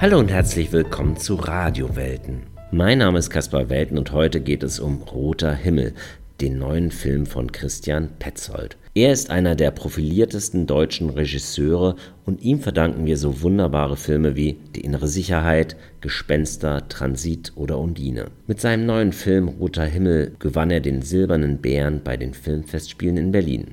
Hallo und herzlich willkommen zu Radiowelten. Mein Name ist Caspar Welten und heute geht es um Roter Himmel, den neuen Film von Christian Petzold. Er ist einer der profiliertesten deutschen Regisseure und ihm verdanken wir so wunderbare Filme wie Die innere Sicherheit, Gespenster, Transit oder Undine. Mit seinem neuen Film Roter Himmel gewann er den Silbernen Bären bei den Filmfestspielen in Berlin.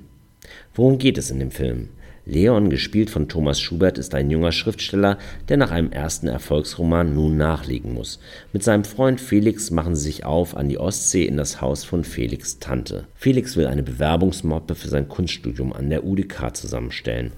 Worum geht es in dem Film? Leon, gespielt von Thomas Schubert, ist ein junger Schriftsteller, der nach einem ersten Erfolgsroman nun nachlegen muss. Mit seinem Freund Felix machen sie sich auf an die Ostsee in das Haus von Felix' Tante. Felix will eine Bewerbungsmoppe für sein Kunststudium an der UDK zusammenstellen.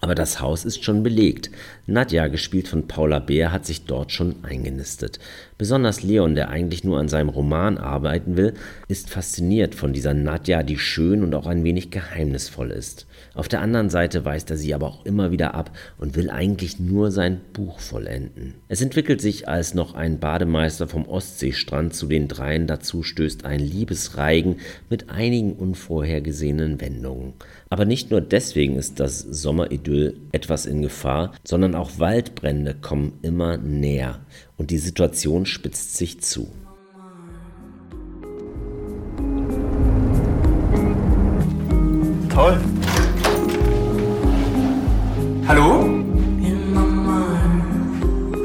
Aber das Haus ist schon belegt. Nadja, gespielt von Paula Beer, hat sich dort schon eingenistet. Besonders Leon, der eigentlich nur an seinem Roman arbeiten will, ist fasziniert von dieser Nadja, die schön und auch ein wenig geheimnisvoll ist. Auf der anderen Seite weist er sie aber auch immer wieder ab und will eigentlich nur sein Buch vollenden. Es entwickelt sich, als noch ein Bademeister vom Ostseestrand zu den dreien dazu stößt, ein Liebesreigen mit einigen unvorhergesehenen Wendungen. Aber nicht nur deswegen ist das Sommeridyll etwas in Gefahr, sondern auch Waldbrände kommen immer näher und die Situation spitzt sich zu. Toll. Hallo?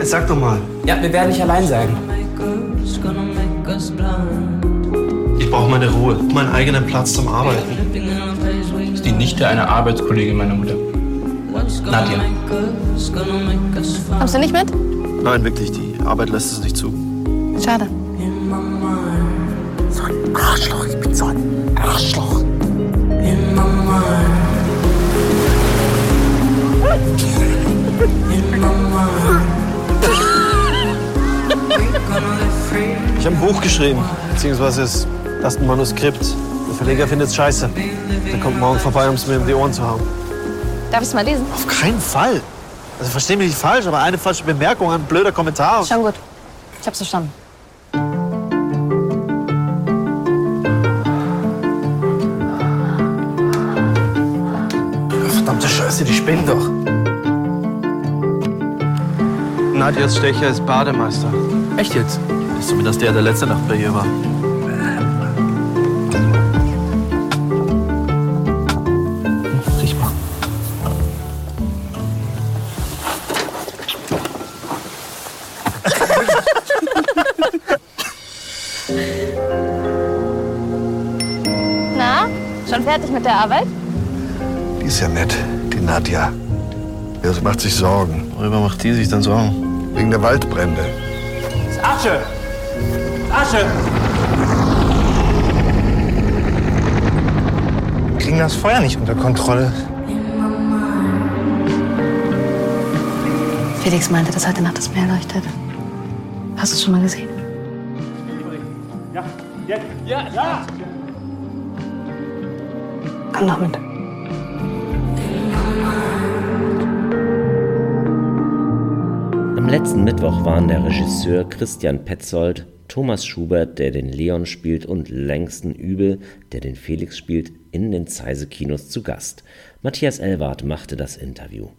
Sag doch mal. Ja, wir werden nicht allein sein. Ich brauche meine Ruhe, meinen eigenen Platz zum Arbeiten. Nichte einer Arbeitskollegin meiner Mutter. Nadja. Kommst du nicht mit? Nein, wirklich, die Arbeit lässt es nicht zu. Schade. So ein Arschloch, ich bin so ein Arschloch. Ich habe ein Buch geschrieben, beziehungsweise das Manuskript. Der Verleger findet es scheiße. Der kommt morgen vorbei, um es mir um die Ohren zu hauen. Darf ich es mal lesen? Auf keinen Fall. Also versteh mich nicht falsch, aber eine falsche Bemerkung, ein blöder Kommentar. Schon gut. Ich hab's verstanden. Verdammte Scheiße, die spinnen doch. Nadjas Stecher ist Bademeister. Echt jetzt? Ist zumindest der, der letzte Nacht bei ihr war. Fertig mit der Arbeit? Die ist ja nett, die Nadja. Ja, sie macht sich Sorgen. Worüber macht die sich dann Sorgen? Wegen der Waldbrände. Asche! Asche! Wir kriegen das Feuer nicht unter Kontrolle. Felix meinte, dass heute Nacht das Meer leuchtet. Hast du es schon mal gesehen? Komm doch mit. Am letzten Mittwoch waren der Regisseur Christian Petzold, Thomas Schubert, der den Leon spielt, und Langston Übel, der den Felix spielt, in den Zeise-Kinos zu Gast. Matthias Elwart machte das Interview.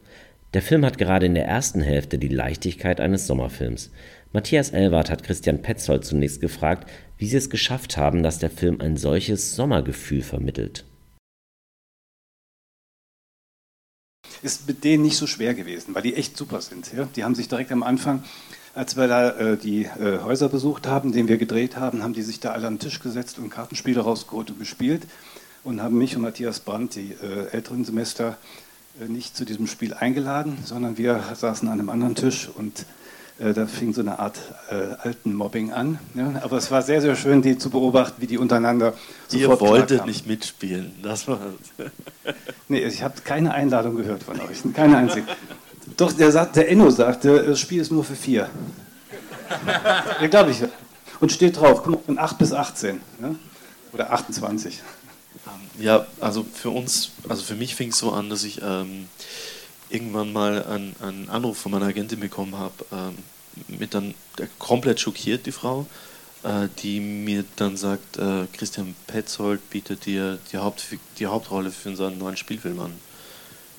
Der Film hat gerade in der ersten Hälfte die Leichtigkeit eines Sommerfilms. Matthias Elwart hat Christian Petzold zunächst gefragt, wie sie es geschafft haben, dass der Film ein solches Sommergefühl vermittelt. Ist mit denen nicht so schwer gewesen, weil die echt super sind. Ja? Die haben sich direkt am Anfang, als wir da äh, die äh, Häuser besucht haben, den wir gedreht haben, haben die sich da alle an den Tisch gesetzt und Kartenspiele rausgeholt und gespielt und haben mich und Matthias Brandt, die äh, älteren Semester, äh, nicht zu diesem Spiel eingeladen, sondern wir saßen an einem anderen Tisch und da fing so eine Art äh, alten Mobbing an. Ja? Aber es war sehr, sehr schön, die zu beobachten, wie die untereinander Ihr sofort wolltet klarkamen. nicht mitspielen. Das war Nee, ich habe keine Einladung gehört von euch. Keine einzige. Doch, der, sagt, der Enno sagte, das Spiel ist nur für vier. Ja, glaube ich. Und steht drauf, guck von 8 bis 18. Ja? Oder 28. Ja, also für uns, also für mich fing es so an, dass ich ähm, irgendwann mal einen, einen Anruf von meiner Agentin bekommen habe, ähm, mit dann komplett schockiert, die Frau, äh, die mir dann sagt, äh, Christian Petzold bietet dir die, Haupt, die Hauptrolle für seinen neuen Spielfilm an.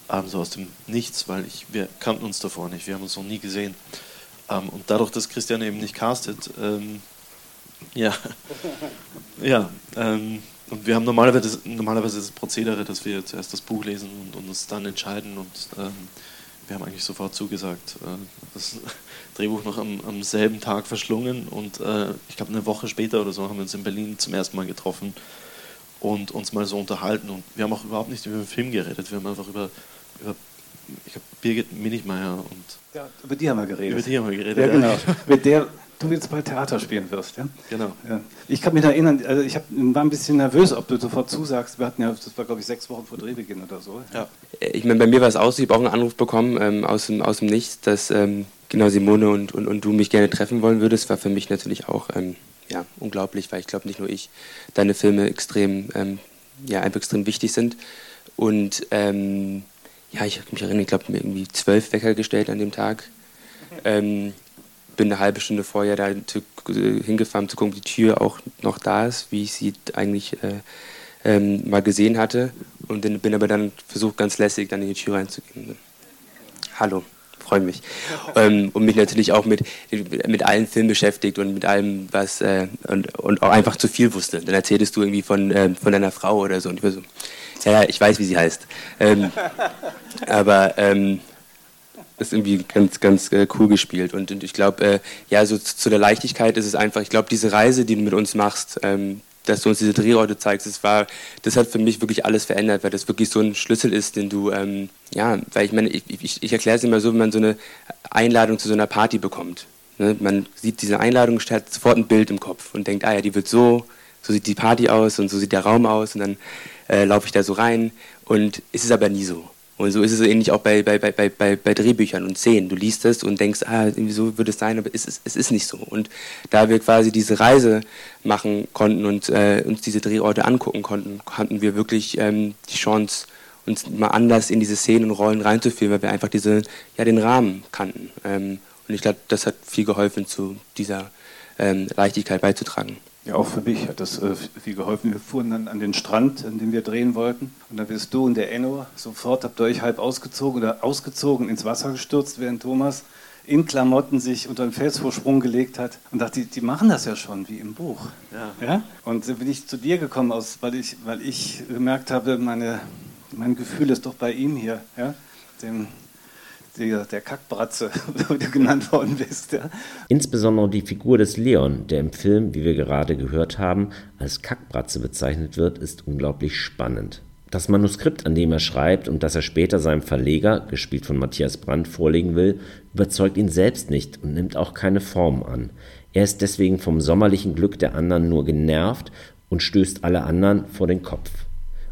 Ähm, so aus dem Nichts, weil ich, wir kannten uns davor nicht, wir haben uns noch nie gesehen. Ähm, und dadurch, dass Christian eben nicht castet, ähm, ja, ja, ähm, und wir haben normalerweise, normalerweise das Prozedere, dass wir zuerst das Buch lesen und, und uns dann entscheiden und ähm, wir haben eigentlich sofort zugesagt. Äh, das Drehbuch noch am, am, selben Tag verschlungen und äh, ich glaube eine Woche später oder so haben wir uns in Berlin zum ersten Mal getroffen und uns mal so unterhalten und wir haben auch überhaupt nicht über den Film geredet, wir haben einfach über, über ich glaube Birgit Minigmeier und ja, über die haben wir geredet. Über die haben wir geredet. Ja, genau. Mit der du jetzt bei Theater spielen wirst. Ja? Genau. Ja. Ich kann mich erinnern, also ich hab, war ein bisschen nervös, ob du sofort zusagst. Wir hatten ja, das war glaube ich sechs Wochen vor Drehbeginn oder so. Ja. Ich meine, bei mir war es aus, ich habe auch einen Anruf bekommen ähm, aus, dem, aus dem Nichts, dass ähm, genau Simone und, und, und du mich gerne treffen wollen würdest. War für mich natürlich auch ähm, ja, unglaublich, weil ich glaube, nicht nur ich, deine Filme extrem, ähm, ja, einfach extrem wichtig sind. Und ähm, ja, ich habe mich erinnert, ich glaube, mir irgendwie zwölf Wecker gestellt an dem Tag. Ähm, bin eine halbe Stunde vorher da äh, hingefahren, zu gucken, ob die Tür auch noch da ist, wie ich sie eigentlich äh, ähm, mal gesehen hatte. Und dann, bin aber dann versucht, ganz lässig dann in die Tür reinzugehen. Hallo, freue mich. Ähm, und mich natürlich auch mit, mit allen Filmen beschäftigt und mit allem, was, äh, und, und auch einfach zu viel wusste. Dann erzähltest du irgendwie von, äh, von deiner Frau oder so. Und ich war so, ja, ich weiß, wie sie heißt. Ähm, aber ähm, ist irgendwie ganz, ganz äh, cool gespielt. Und, und ich glaube, äh, ja, so zu, der Leichtigkeit ist es einfach, ich glaube, diese Reise, die du mit uns machst, ähm, dass du uns diese Drehorte zeigst, das war, das hat für mich wirklich alles verändert, weil das wirklich so ein Schlüssel ist, den du, ähm, ja, weil ich meine, ich, ich, ich erkläre es immer so, wenn man so eine Einladung zu so einer Party bekommt. Ne? Man sieht diese Einladung, hat sofort ein Bild im Kopf und denkt, ah ja, die wird so, so sieht die Party aus und so sieht der Raum aus und dann äh, laufe ich da so rein und es ist aber nie so. Und so ist es ähnlich auch bei, bei, bei, bei, bei Drehbüchern und Szenen. Du liest es und denkst, ah, so würde es sein, aber es ist, es ist nicht so. Und da wir quasi diese Reise machen konnten und äh, uns diese Drehorte angucken konnten, hatten wir wirklich ähm, die Chance, uns mal anders in diese Szenen und Rollen reinzuführen, weil wir einfach diese, ja, den Rahmen kannten. Ähm, und ich glaube, das hat viel geholfen, zu dieser ähm, Leichtigkeit beizutragen. Ja, auch für mich hat das äh, viel geholfen. Wir fuhren dann an den Strand, an dem wir drehen wollten. Und dann bist du und der Enno sofort, habt ihr euch halb ausgezogen oder ausgezogen ins Wasser gestürzt, während Thomas in Klamotten sich unter einen Felsvorsprung gelegt hat und dachte, die, die machen das ja schon wie im Buch. Ja. ja? Und dann bin ich zu dir gekommen, aus, weil, ich, weil ich gemerkt habe, meine, mein Gefühl ist doch bei ihm hier, ja? dem der, der Kackbratze, wie du genannt worden bist. Ja. Insbesondere die Figur des Leon, der im Film, wie wir gerade gehört haben, als Kackbratze bezeichnet wird, ist unglaublich spannend. Das Manuskript, an dem er schreibt und das er später seinem Verleger, gespielt von Matthias Brandt, vorlegen will, überzeugt ihn selbst nicht und nimmt auch keine Form an. Er ist deswegen vom sommerlichen Glück der anderen nur genervt und stößt alle anderen vor den Kopf.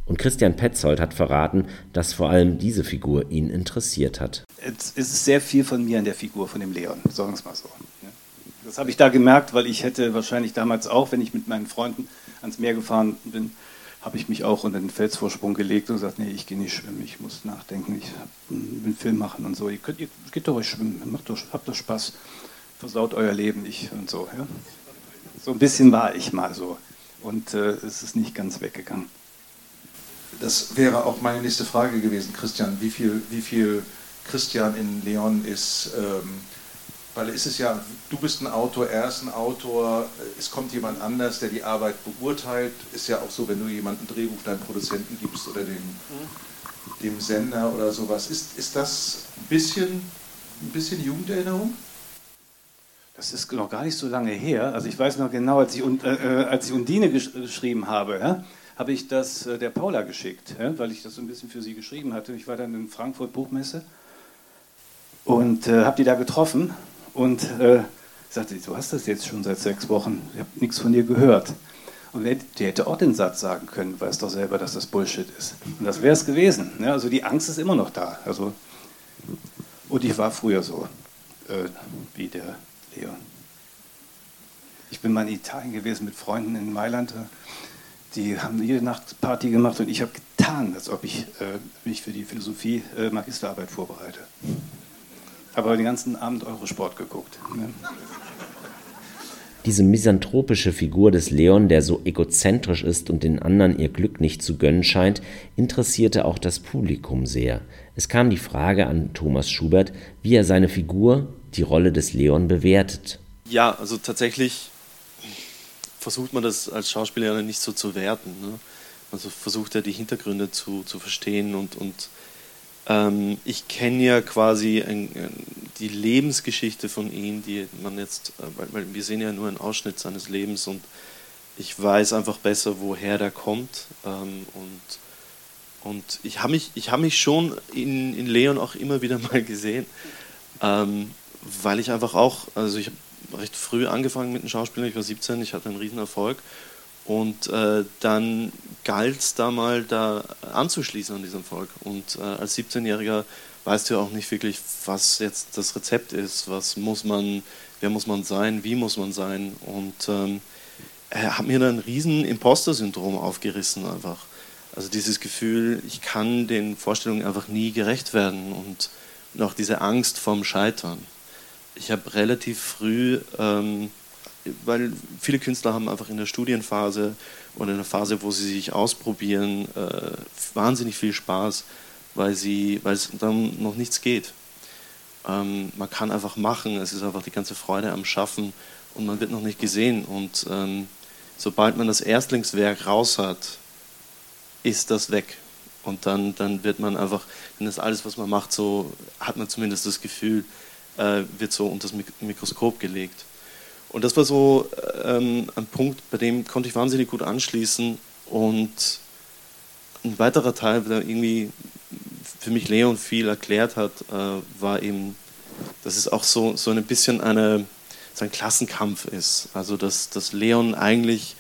Und Christian Petzold hat verraten, dass vor allem diese Figur ihn interessiert hat. Es ist sehr viel von mir an der Figur von dem Leon, sagen wir es mal so. Das habe ich da gemerkt, weil ich hätte wahrscheinlich damals auch, wenn ich mit meinen Freunden ans Meer gefahren bin, habe ich mich auch unter den Felsvorsprung gelegt und gesagt, nee, ich gehe nicht schwimmen, ich muss nachdenken, ich will einen Film machen und so. Ihr, könnt, ihr geht doch euch schwimmen, macht doch, habt doch Spaß, versaut euer Leben nicht und so. Ja? So ein bisschen war ich mal so und äh, es ist nicht ganz weggegangen das wäre auch meine nächste Frage gewesen, Christian. Wie viel, wie viel Christian in Leon ist, ähm, weil es ist ja, du bist ein Autor, er ist ein Autor, es kommt jemand anders, der die Arbeit beurteilt. Ist ja auch so, wenn du jemandem ein Drehbuch deinem Produzenten gibst oder dem, dem Sender oder sowas. Ist, ist das ein bisschen, ein bisschen Jugenderinnerung? Das ist noch gar nicht so lange her. Also ich weiß noch genau, als ich, äh, äh als ich Undine gesch geschrieben habe, ja, habe ich das äh, der Paula geschickt, weil ich das so ein bisschen für sie geschrieben hatte. Ich war dann in Frankfurt Buchmesse und äh, habe die da getroffen und äh, sagte, du hast das jetzt schon seit sechs Wochen, ich habe nichts von dir gehört. Und die hätte auch den Satz sagen können, weiß doch selber, dass das Bullshit ist. Und das wäre es gewesen. Ja, also die Angst ist immer noch da. Also, und ich war früher so, äh, wie der Leon. Ich bin mal in Italien gewesen mit Freunden in Mailand. Die haben jede Nacht Party gemacht und ich habe getan, als ob ich äh, mich für die Philosophie äh, Magisterarbeit vorbereite. Habe den ganzen Abend Eurosport geguckt. Ne? Diese misanthropische Figur des Leon, der so egozentrisch ist und den anderen ihr Glück nicht zu gönnen scheint, interessierte auch das Publikum sehr. Es kam die Frage an Thomas Schubert, wie er seine Figur, die Rolle des Leon bewertet. Ja, also tatsächlich versucht man das als Schauspieler nicht so zu werten. Ne? Also versucht er die Hintergründe zu, zu verstehen und, und ähm, ich kenne ja quasi ein, die Lebensgeschichte von ihm, die man jetzt, äh, weil, weil, wir sehen ja nur einen Ausschnitt seines Lebens und ich weiß einfach besser, woher der kommt ähm, und und ich habe mich, hab mich schon in, in Leon auch immer wieder mal gesehen, ähm, weil ich einfach auch, also ich habe recht früh angefangen mit dem Schauspielern, ich war 17, ich hatte einen riesen Erfolg und äh, dann galt es da mal da anzuschließen an diesem Volk. Und äh, als 17-Jähriger weißt du ja auch nicht wirklich, was jetzt das Rezept ist, was muss man, wer muss man sein, wie muss man sein. Und ähm, hat mir dann ein riesen Imposter-Syndrom aufgerissen einfach. Also dieses Gefühl, ich kann den Vorstellungen einfach nie gerecht werden und, und auch diese Angst vorm Scheitern. Ich habe relativ früh ähm, weil viele Künstler haben einfach in der Studienphase oder in der Phase, wo sie sich ausprobieren, äh, wahnsinnig viel Spaß, weil, sie, weil es dann noch nichts geht. Ähm, man kann einfach machen, es ist einfach die ganze Freude am Schaffen und man wird noch nicht gesehen. Und ähm, sobald man das Erstlingswerk raus hat, ist das weg. Und dann, dann wird man einfach, dann ist alles, was man macht, so, hat man zumindest das Gefühl, äh, wird so unter das Mikroskop gelegt. Und das war so ähm, ein Punkt, bei dem konnte ich wahnsinnig gut anschließen. Und ein weiterer Teil, der irgendwie für mich Leon viel erklärt hat, äh, war eben, dass es auch so, so ein bisschen eine, so ein Klassenkampf ist. Also dass, dass Leon eigentlich,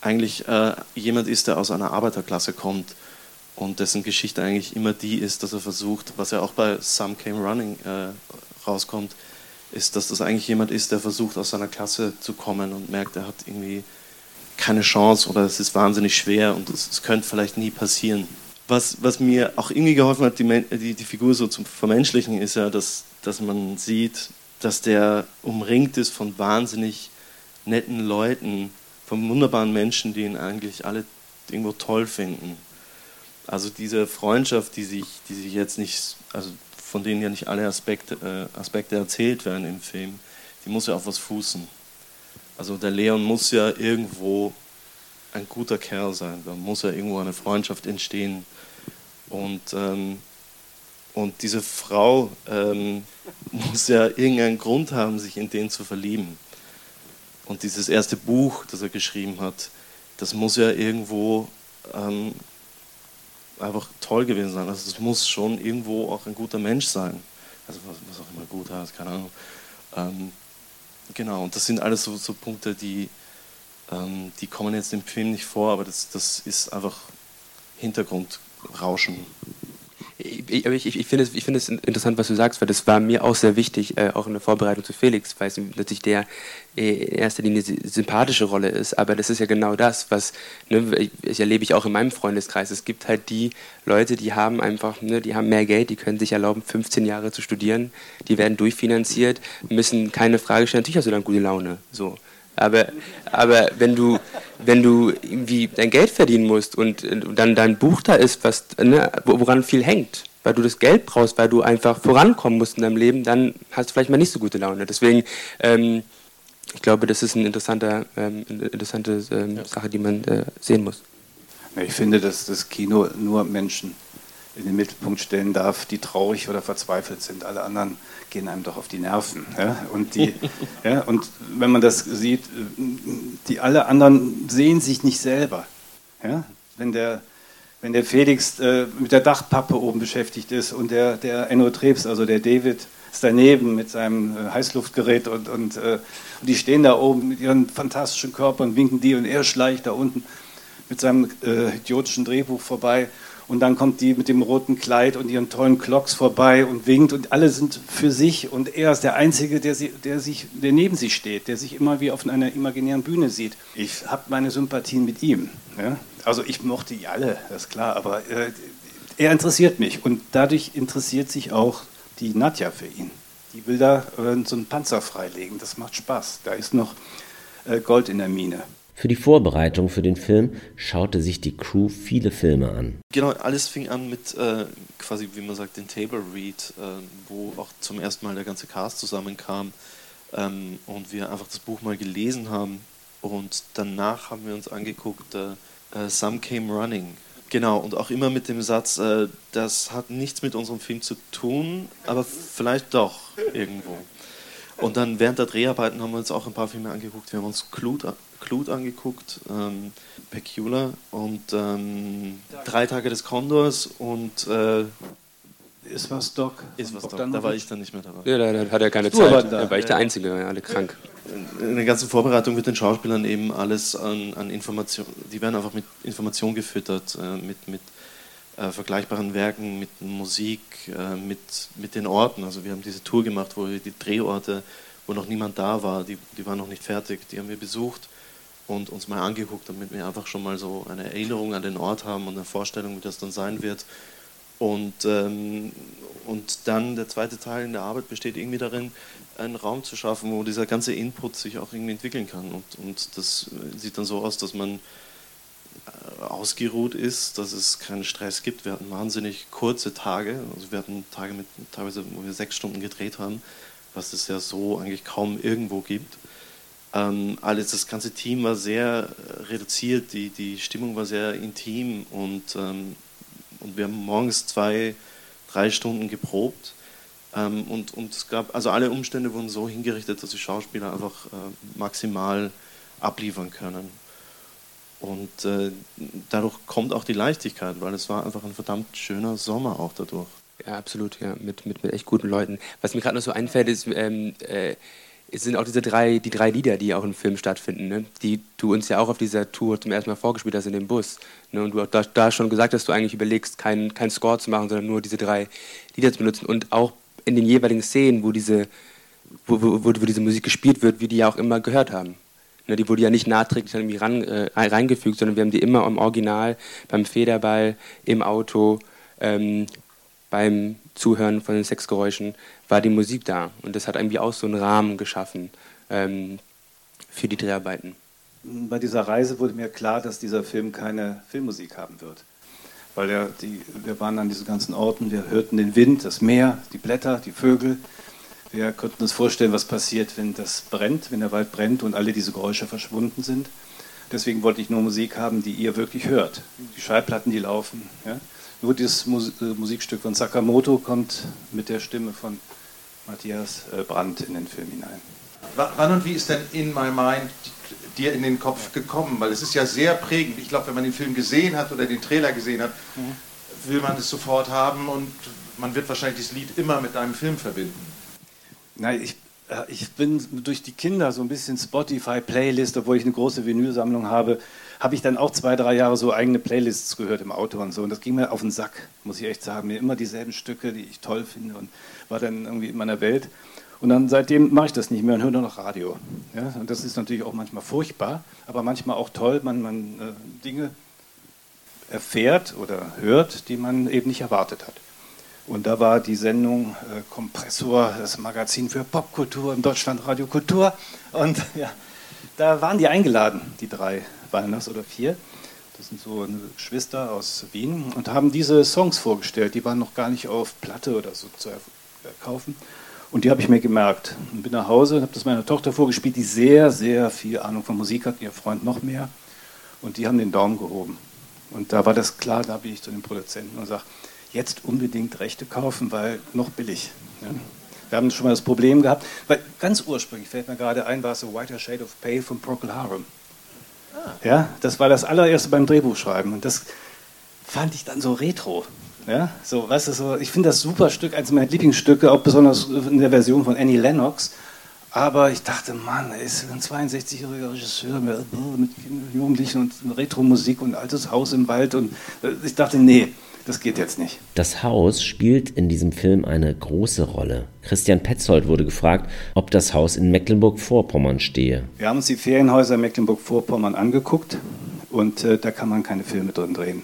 eigentlich äh, jemand ist, der aus einer Arbeiterklasse kommt und dessen Geschichte eigentlich immer die ist, dass er versucht, was ja auch bei Some Came Running äh, rauskommt, ist, dass das eigentlich jemand ist, der versucht, aus seiner Klasse zu kommen und merkt, er hat irgendwie keine Chance oder es ist wahnsinnig schwer und es, es könnte vielleicht nie passieren. Was, was mir auch irgendwie geholfen hat, die, die, die Figur so zu vermenschlichen, ist ja, dass, dass man sieht, dass der umringt ist von wahnsinnig netten Leuten, von wunderbaren Menschen, die ihn eigentlich alle irgendwo toll finden. Also diese Freundschaft, die sich, die sich jetzt nicht, also von denen ja nicht alle Aspekte, äh, Aspekte erzählt werden im Film, die muss ja auf was fußen. Also der Leon muss ja irgendwo ein guter Kerl sein, da muss ja irgendwo eine Freundschaft entstehen. Und, ähm, und diese Frau ähm, muss ja irgendeinen Grund haben, sich in den zu verlieben. Und dieses erste Buch, das er geschrieben hat, das muss ja irgendwo ähm, einfach toll gewesen sein. Also es muss schon irgendwo auch ein guter Mensch sein. Also was, auch immer gut heißt, keine Ahnung. Ähm, genau, und das sind alles so, so Punkte, die, ähm, die kommen jetzt im Film nicht vor, aber das, das ist einfach Hintergrundrauschen ich, ich, ich finde es, find es interessant, was du sagst, weil das war mir auch sehr wichtig, äh, auch in der Vorbereitung zu Felix, weil es natürlich der äh, in erster Linie sympathische Rolle ist. Aber das ist ja genau das, was ne, ich, erlebe ich auch in meinem Freundeskreis. Es gibt halt die Leute, die haben einfach, ne, die haben mehr Geld, die können sich erlauben, 15 Jahre zu studieren, die werden durchfinanziert, müssen keine Frage stellen. Natürlich hast du dann gute Laune. So. Aber, aber wenn, du, wenn du irgendwie dein Geld verdienen musst und, und dann dein Buch da ist, was, ne, woran viel hängt, weil du das Geld brauchst, weil du einfach vorankommen musst in deinem Leben, dann hast du vielleicht mal nicht so gute Laune. Deswegen, ähm, ich glaube, das ist eine interessante, ähm, interessante ähm, ja. Sache, die man äh, sehen muss. Ich finde, dass das Kino nur Menschen in den Mittelpunkt stellen darf, die traurig oder verzweifelt sind. Alle anderen gehen einem doch auf die Nerven. Ja? Und, die, ja, und wenn man das sieht, die alle anderen sehen sich nicht selber. Ja? Wenn, der, wenn der Felix äh, mit der Dachpappe oben beschäftigt ist und der, der Enno Trebs, also der David, ist daneben mit seinem äh, Heißluftgerät und, und, äh, und die stehen da oben mit ihren fantastischen Körpern, winken die und er schleicht da unten mit seinem äh, idiotischen Drehbuch vorbei und dann kommt die mit dem roten Kleid und ihren tollen Clocks vorbei und winkt und alle sind für sich und er ist der Einzige, der, sie, der, sich, der neben sie steht, der sich immer wie auf einer imaginären Bühne sieht. Ich habe meine Sympathien mit ihm. Ja? Also ich mochte die alle, das ist klar, aber äh, er interessiert mich und dadurch interessiert sich auch die Nadja für ihn. Die will da äh, so einen Panzer freilegen, das macht Spaß. Da ist noch äh, Gold in der Mine. Für die Vorbereitung für den Film schaute sich die Crew viele Filme an. Genau, alles fing an mit äh, quasi, wie man sagt, den Table Read, äh, wo auch zum ersten Mal der ganze Cast zusammenkam ähm, und wir einfach das Buch mal gelesen haben. Und danach haben wir uns angeguckt, äh, äh Some Came Running. Genau, und auch immer mit dem Satz, äh, das hat nichts mit unserem Film zu tun, aber vielleicht doch irgendwo. Und dann während der Dreharbeiten haben wir uns auch ein paar Filme angeguckt. Wir haben uns Clute, Clute angeguckt, ähm, Peculiar und ähm, Drei Tage des Kondors und äh, ist was Doc. Ist was Doc. Da war ich dann nicht mehr dabei. Ja, da, da hat er keine Zeit. Da, da war ich der Einzige, alle krank. In der ganzen Vorbereitung wird den Schauspielern eben alles an, an Informationen, die werden einfach mit Informationen gefüttert, äh, mit, mit äh, vergleichbaren Werken, mit Musik, äh, mit, mit den Orten. Also wir haben diese Tour gemacht, wo wir die Drehorte, wo noch niemand da war, die, die waren noch nicht fertig, die haben wir besucht und uns mal angeguckt, damit wir einfach schon mal so eine Erinnerung an den Ort haben und eine Vorstellung, wie das dann sein wird. Und, ähm, und dann der zweite Teil in der Arbeit besteht irgendwie darin, einen Raum zu schaffen, wo dieser ganze Input sich auch irgendwie entwickeln kann. Und, und das sieht dann so aus, dass man äh, ausgeruht ist, dass es keinen Stress gibt. Wir hatten wahnsinnig kurze Tage, also wir hatten Tage mit teilweise, wo wir sechs Stunden gedreht haben, was es ja so eigentlich kaum irgendwo gibt. Ähm, alles, das ganze Team war sehr reduziert, die, die Stimmung war sehr intim und, ähm, und wir haben morgens zwei, drei Stunden geprobt. Ähm, und, und es gab, also alle Umstände wurden so hingerichtet, dass die Schauspieler einfach äh, maximal abliefern können. Und äh, dadurch kommt auch die Leichtigkeit, weil es war einfach ein verdammt schöner Sommer auch dadurch. Ja, absolut, ja, mit, mit, mit echt guten Leuten. Was mir gerade noch so einfällt, ist, ähm, äh, es sind auch diese drei, die drei Lieder, die auch im Film stattfinden, ne? die du uns ja auch auf dieser Tour zum ersten Mal vorgespielt hast in dem Bus. Ne? Und du hast da, da, schon gesagt, dass du eigentlich überlegst, keinen kein Score zu machen, sondern nur diese drei Lieder zu benutzen. Und auch in den jeweiligen Szenen, wo diese, wo, wo, wo, diese Musik gespielt wird, wie die ja auch immer gehört haben. Ne, die wurde ja nicht nachträglich irgendwie ran, äh, reingefügt, sondern wir haben die immer im Original, beim Federball, im Auto, ähm, beim Zuhören von den Sexgeräuschen, war die Musik da. Und das hat irgendwie auch so einen Rahmen geschaffen ähm, für die Dreharbeiten. Bei dieser Reise wurde mir klar, dass dieser Film keine Filmmusik haben wird. Weil der, die, wir waren an diesen ganzen Orten, wir hörten den Wind, das Meer, die Blätter, die Vögel. Wir konnten uns vorstellen, was passiert, wenn das brennt, wenn der Wald brennt und alle diese Geräusche verschwunden sind. Deswegen wollte ich nur Musik haben, die ihr wirklich hört. Die Schallplatten, die laufen. Ja? Nur dieses äh, Musikstück von Sakamoto kommt mit der Stimme von Matthias äh, Brandt in den Film hinein. Wann und wie ist denn In My Mind dir in den Kopf gekommen? Weil es ist ja sehr prägend. Ich glaube, wenn man den Film gesehen hat oder den Trailer gesehen hat, mhm. will man es sofort haben und man wird wahrscheinlich das Lied immer mit deinem Film verbinden. Nein, ich, äh, ich bin durch die Kinder so ein bisschen Spotify-Playlist, obwohl ich eine große Vinylsammlung habe, habe ich dann auch zwei, drei Jahre so eigene Playlists gehört im Auto und so. Und das ging mir auf den Sack, muss ich echt sagen. Mir immer dieselben Stücke, die ich toll finde und war dann irgendwie in meiner Welt. Und dann seitdem mache ich das nicht mehr und höre nur noch Radio. Ja? Und das ist natürlich auch manchmal furchtbar, aber manchmal auch toll. Man, man äh, Dinge erfährt oder hört, die man eben nicht erwartet hat. Und da war die Sendung äh, Kompressor, das Magazin für Popkultur im Deutschlandradio Kultur. Und ja, da waren die eingeladen, die drei, waren das oder vier. Das sind so Geschwister aus Wien und haben diese Songs vorgestellt. Die waren noch gar nicht auf Platte oder so zu kaufen. Und die habe ich mir gemerkt. Und bin nach Hause und habe das meiner Tochter vorgespielt, die sehr, sehr viel Ahnung von Musik hat, ihr Freund noch mehr. Und die haben den Daumen gehoben. Und da war das klar, da bin ich zu den Produzenten und sage, jetzt unbedingt Rechte kaufen, weil noch billig. Ja. Wir haben schon mal das Problem gehabt, weil ganz ursprünglich fällt mir gerade ein, war es so Whiter Shade of Pale von Procol Harum. Ah. Ja, das war das allererste beim Drehbuchschreiben und das fand ich dann so retro. Ja, so, weißt du, so, ich finde das super Stück, eines meiner Lieblingsstücke, auch besonders in der Version von Annie Lennox. Aber ich dachte, Mann, er ist ein 62-jähriger Regisseur mit, mit Jugendlichen und Retro-Musik und altes Haus im Wald. Und äh, ich dachte, nee, das geht jetzt nicht. Das Haus spielt in diesem Film eine große Rolle. Christian Petzold wurde gefragt, ob das Haus in Mecklenburg-Vorpommern stehe. Wir haben uns die Ferienhäuser in Mecklenburg-Vorpommern angeguckt und äh, da kann man keine Filme drin drehen.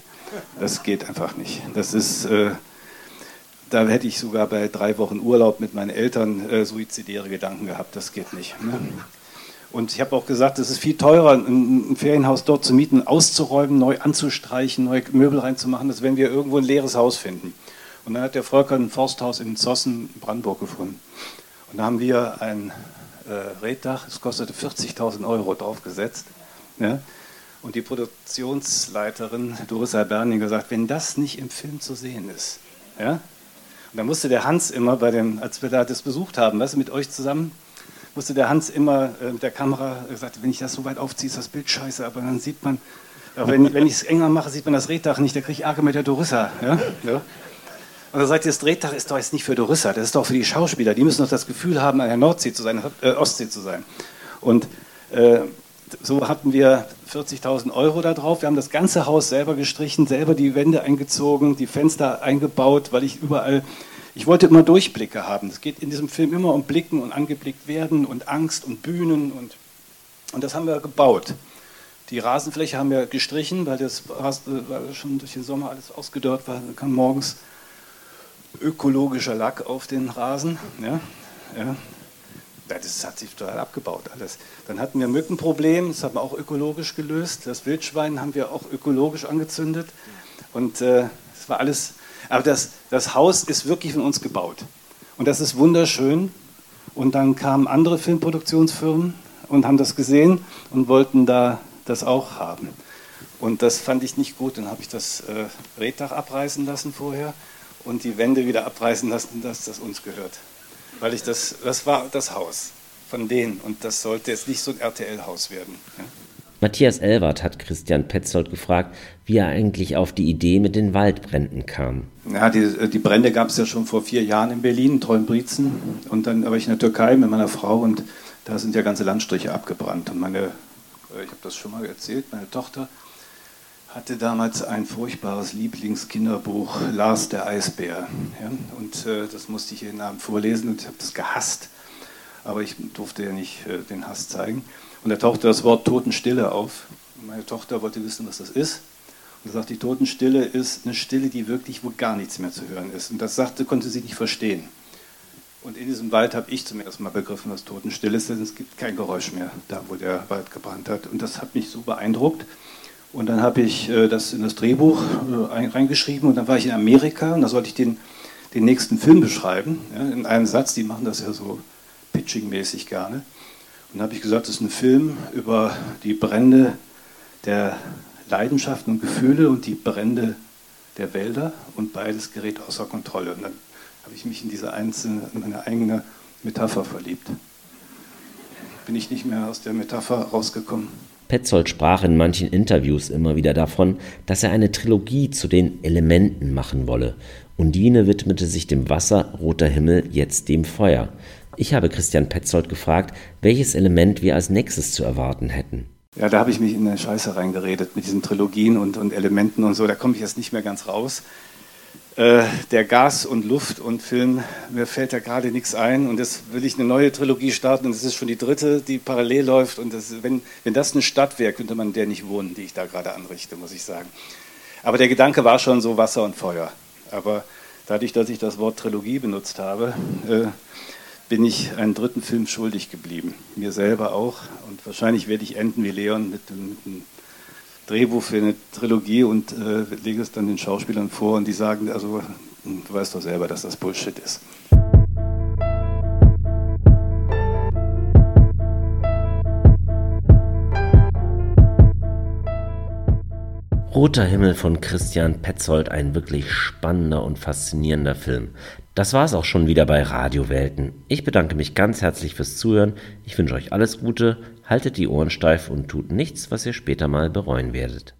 Das geht einfach nicht. Das ist, äh, da hätte ich sogar bei drei Wochen Urlaub mit meinen Eltern äh, suizidäre Gedanken gehabt. Das geht nicht. Ne? Und ich habe auch gesagt, es ist viel teurer, ein, Ferienhaus dort zu mieten, auszuräumen, neu anzustreichen, neue Möbel reinzumachen, als wenn wir irgendwo ein leeres Haus finden. Und dann hat der Volker ein Forsthaus in Zossen, Brandenburg gefunden. Und da haben wir ein äh, Reddach, es kostete 40.000 Euro draufgesetzt. Ja? Und die Produktionsleiterin Dorissa Berning gesagt, wenn das nicht im Film zu sehen ist. Ja? Und da musste der Hans immer bei dem, als wir da das besucht haben, weißt mit euch zusammen, musste der Hans immer äh, mit der Kamera gesagt, wenn ich das so weit aufziehe, ist das Bild scheiße, aber dann sieht man, wenn, wenn ich es enger mache, sieht man das Reddach nicht, da kriege ich Ärger mit der Dorissa. Ja? Ja? Und er sagt, das Drehtag ist doch jetzt nicht für Dorissa, das ist doch für die Schauspieler. Die müssen doch das Gefühl haben, an der Nordsee zu sein, äh, Ostsee zu sein. Und äh, so hatten wir 40.000 Euro da drauf. Wir haben das ganze Haus selber gestrichen, selber die Wände eingezogen, die Fenster eingebaut, weil ich überall, ich wollte immer Durchblicke haben. Es geht in diesem Film immer um Blicken und angeblickt werden und Angst und Bühnen und, und das haben wir gebaut. Die Rasenfläche haben wir gestrichen, weil das weil schon durch den Sommer alles ausgedörrt war. Dann kam morgens ökologischer Lack auf den Rasen. Ja, ja. Das hat sich total abgebaut alles. Dann hatten wir Mückenproblem, das haben wir auch ökologisch gelöst. Das Wildschwein haben wir auch ökologisch angezündet. Und äh, das war alles. Aber das, das Haus ist wirklich von uns gebaut. Und das ist wunderschön. Und dann kamen andere Filmproduktionsfirmen und haben das gesehen und wollten da das auch haben. Und das fand ich nicht gut. Dann habe ich das äh, Reddach abreißen lassen vorher und die Wände wieder abreißen lassen, dass das uns gehört. Weil ich das, das war das Haus von denen und das sollte jetzt nicht so ein RTL-Haus werden. Ja. Matthias Elwart hat Christian Petzold gefragt, wie er eigentlich auf die Idee mit den Waldbränden kam. Ja, die, die Brände gab es ja schon vor vier Jahren in Berlin, in Treuenbrietzen. Und dann war ich in der Türkei mit meiner Frau und da sind ja ganze Landstriche abgebrannt. Und meine, ich habe das schon mal erzählt, meine Tochter hatte damals ein furchtbares Lieblingskinderbuch, Lars der Eisbär. Ja? Und äh, das musste ich jeden Abend vorlesen und ich habe das gehasst. Aber ich durfte ja nicht äh, den Hass zeigen. Und da tauchte das Wort Totenstille auf. Meine Tochter wollte wissen, was das ist. Und er sagt, die Totenstille ist eine Stille, die wirklich, wo gar nichts mehr zu hören ist. Und das sagte, konnte sie nicht verstehen. Und in diesem Wald habe ich zum ersten Mal begriffen, was Totenstille ist, denn es gibt kein Geräusch mehr, da wo der Wald gebrannt hat. Und das hat mich so beeindruckt. Und dann habe ich äh, das in das Drehbuch äh, reingeschrieben und dann war ich in Amerika und da sollte ich den, den nächsten Film beschreiben, ja, in einem Satz, die machen das ja so pitching-mäßig gerne. Dann habe ich gesagt, das ist ein Film über die Brände der Leidenschaften und Gefühle und die Brände der Wälder und beides gerät außer Kontrolle. Und dann habe ich mich in diese einzelne, in meine eigene Metapher verliebt. Bin ich nicht mehr aus der Metapher rausgekommen. Petzold sprach in manchen Interviews immer wieder davon, dass er eine Trilogie zu den Elementen machen wolle. Undine widmete sich dem Wasser, roter Himmel, jetzt dem Feuer. Ich habe Christian Petzold gefragt, welches Element wir als nächstes zu erwarten hätten. Ja, da habe ich mich in eine Scheiße reingeredet mit diesen Trilogien und, und Elementen und so. Da komme ich jetzt nicht mehr ganz raus. Äh, der Gas- und Luft- und Film, mir fällt da gerade nichts ein. Und jetzt will ich eine neue Trilogie starten und es ist schon die dritte, die parallel läuft. Und das, wenn, wenn das eine Stadt wäre, könnte man der nicht wohnen, die ich da gerade anrichte, muss ich sagen. Aber der Gedanke war schon so Wasser und Feuer. Aber dadurch, dass ich das Wort Trilogie benutzt habe, äh, bin ich einen dritten Film schuldig geblieben. Mir selber auch. Und wahrscheinlich werde ich enden wie Leon mit, mit einem Drehbuch für eine Trilogie und äh, lege es dann den Schauspielern vor und die sagen, also du weißt doch selber, dass das Bullshit ist. Roter Himmel von Christian Petzold, ein wirklich spannender und faszinierender Film. Das war es auch schon wieder bei Radiowelten. Ich bedanke mich ganz herzlich fürs Zuhören. Ich wünsche euch alles Gute, haltet die Ohren steif und tut nichts, was ihr später mal bereuen werdet.